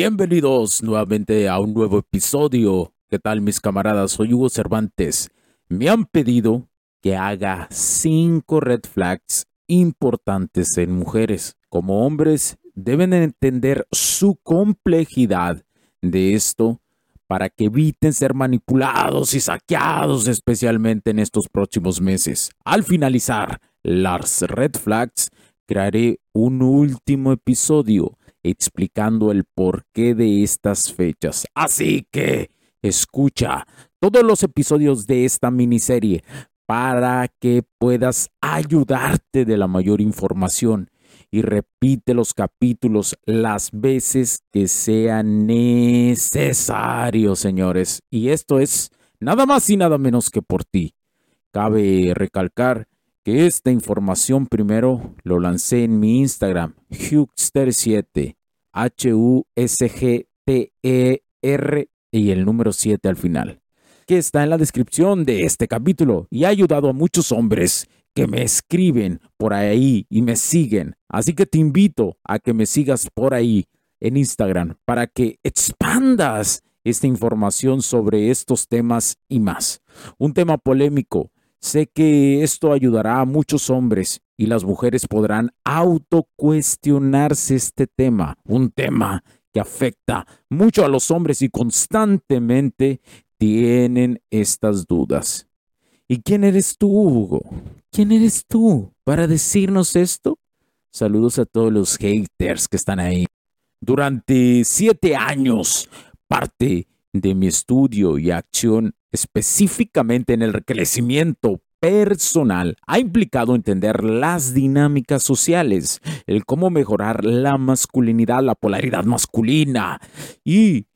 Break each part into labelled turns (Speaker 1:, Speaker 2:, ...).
Speaker 1: Bienvenidos nuevamente a un nuevo episodio. ¿Qué tal mis camaradas? Soy Hugo Cervantes. Me han pedido que haga cinco red flags importantes en mujeres. Como hombres deben entender su complejidad de esto para que eviten ser manipulados y saqueados especialmente en estos próximos meses. Al finalizar las red flags, crearé un último episodio explicando el porqué de estas fechas. Así que escucha todos los episodios de esta miniserie para que puedas ayudarte de la mayor información y repite los capítulos las veces que sea necesario, señores. Y esto es nada más y nada menos que por ti. Cabe recalcar que esta información primero lo lancé en mi Instagram, Hugster7, H-U-S-G-T-E-R y el número 7 al final, que está en la descripción de este capítulo y ha ayudado a muchos hombres que me escriben por ahí y me siguen. Así que te invito a que me sigas por ahí en Instagram para que expandas esta información sobre estos temas y más. Un tema polémico Sé que esto ayudará a muchos hombres y las mujeres podrán autocuestionarse este tema, un tema que afecta mucho a los hombres y constantemente tienen estas dudas. ¿Y quién eres tú, Hugo? ¿Quién eres tú para decirnos esto? Saludos a todos los haters que están ahí. Durante siete años, parte de mi estudio y acción específicamente en el crecimiento personal ha implicado entender las dinámicas sociales, el cómo mejorar la masculinidad, la polaridad masculina y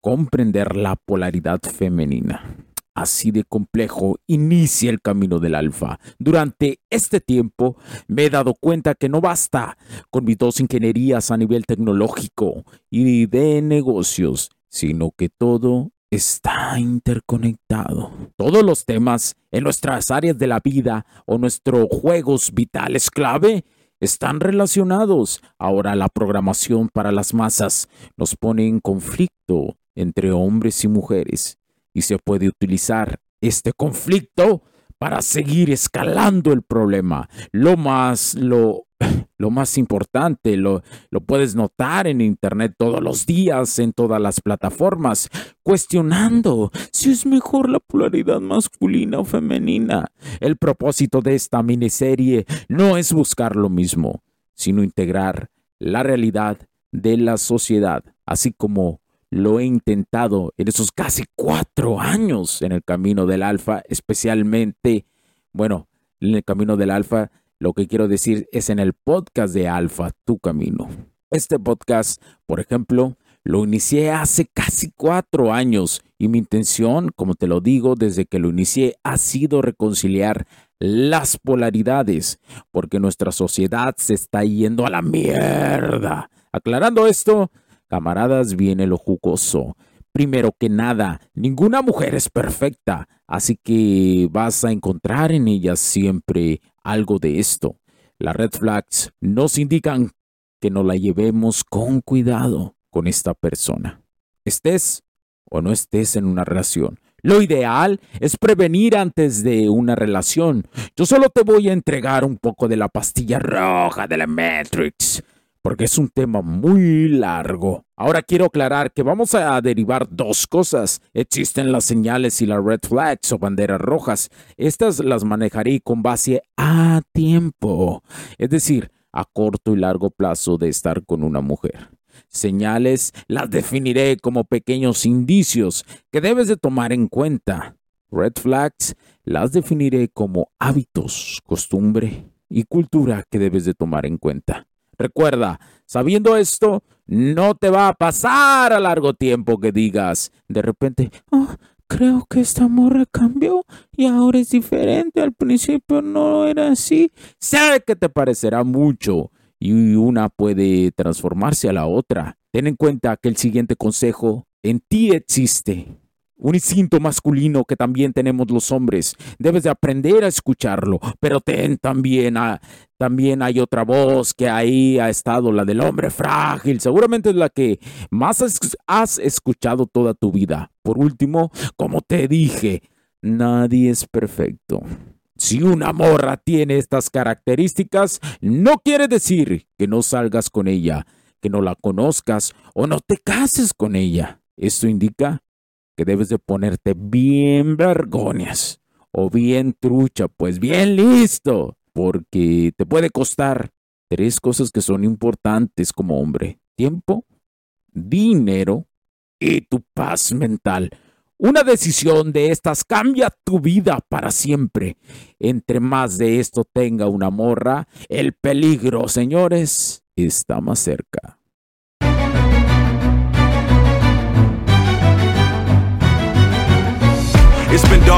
Speaker 1: comprender la polaridad femenina. Así de complejo inicia el camino del alfa. Durante este tiempo me he dado cuenta que no basta con mis dos ingenierías a nivel tecnológico y de negocios, sino que todo está interconectado. Todos los temas en nuestras áreas de la vida o nuestros juegos vitales clave están relacionados. Ahora la programación para las masas nos pone en conflicto entre hombres y mujeres y se puede utilizar este conflicto para seguir escalando el problema. Lo más, lo lo más importante, lo, lo puedes notar en Internet todos los días, en todas las plataformas, cuestionando si es mejor la polaridad masculina o femenina. El propósito de esta miniserie no es buscar lo mismo, sino integrar la realidad de la sociedad, así como lo he intentado en esos casi cuatro años en el camino del alfa, especialmente, bueno, en el camino del alfa lo que quiero decir es en el podcast de Alfa, Tu Camino. Este podcast, por ejemplo, lo inicié hace casi cuatro años y mi intención, como te lo digo, desde que lo inicié ha sido reconciliar las polaridades, porque nuestra sociedad se está yendo a la mierda. Aclarando esto, camaradas, viene lo jugoso. Primero que nada, ninguna mujer es perfecta, así que vas a encontrar en ellas siempre algo de esto. Las red flags nos indican que nos la llevemos con cuidado con esta persona. estés o no estés en una relación. Lo ideal es prevenir antes de una relación. Yo solo te voy a entregar un poco de la pastilla roja de la Matrix, porque es un tema muy largo. Ahora quiero aclarar que vamos a derivar dos cosas. Existen las señales y las red flags o banderas rojas. Estas las manejaré con base a tiempo, es decir, a corto y largo plazo de estar con una mujer. Señales las definiré como pequeños indicios que debes de tomar en cuenta. Red flags las definiré como hábitos, costumbre y cultura que debes de tomar en cuenta. Recuerda, sabiendo esto, no te va a pasar a largo tiempo que digas de repente, oh, creo que esta morra cambió y ahora es diferente. Al principio no era así. Sé que te parecerá mucho y una puede transformarse a la otra. Ten en cuenta que el siguiente consejo en ti existe. Un instinto masculino que también tenemos los hombres. Debes de aprender a escucharlo, pero ten también a, también hay otra voz que ahí ha estado, la del hombre frágil. Seguramente es la que más has escuchado toda tu vida. Por último, como te dije, nadie es perfecto. Si una morra tiene estas características, no quiere decir que no salgas con ella, que no la conozcas o no te cases con ella. Esto indica que debes de ponerte bien vergoñas o bien trucha, pues bien listo, porque te puede costar tres cosas que son importantes como hombre. Tiempo, dinero y tu paz mental. Una decisión de estas cambia tu vida para siempre. Entre más de esto tenga una morra, el peligro, señores, está más cerca.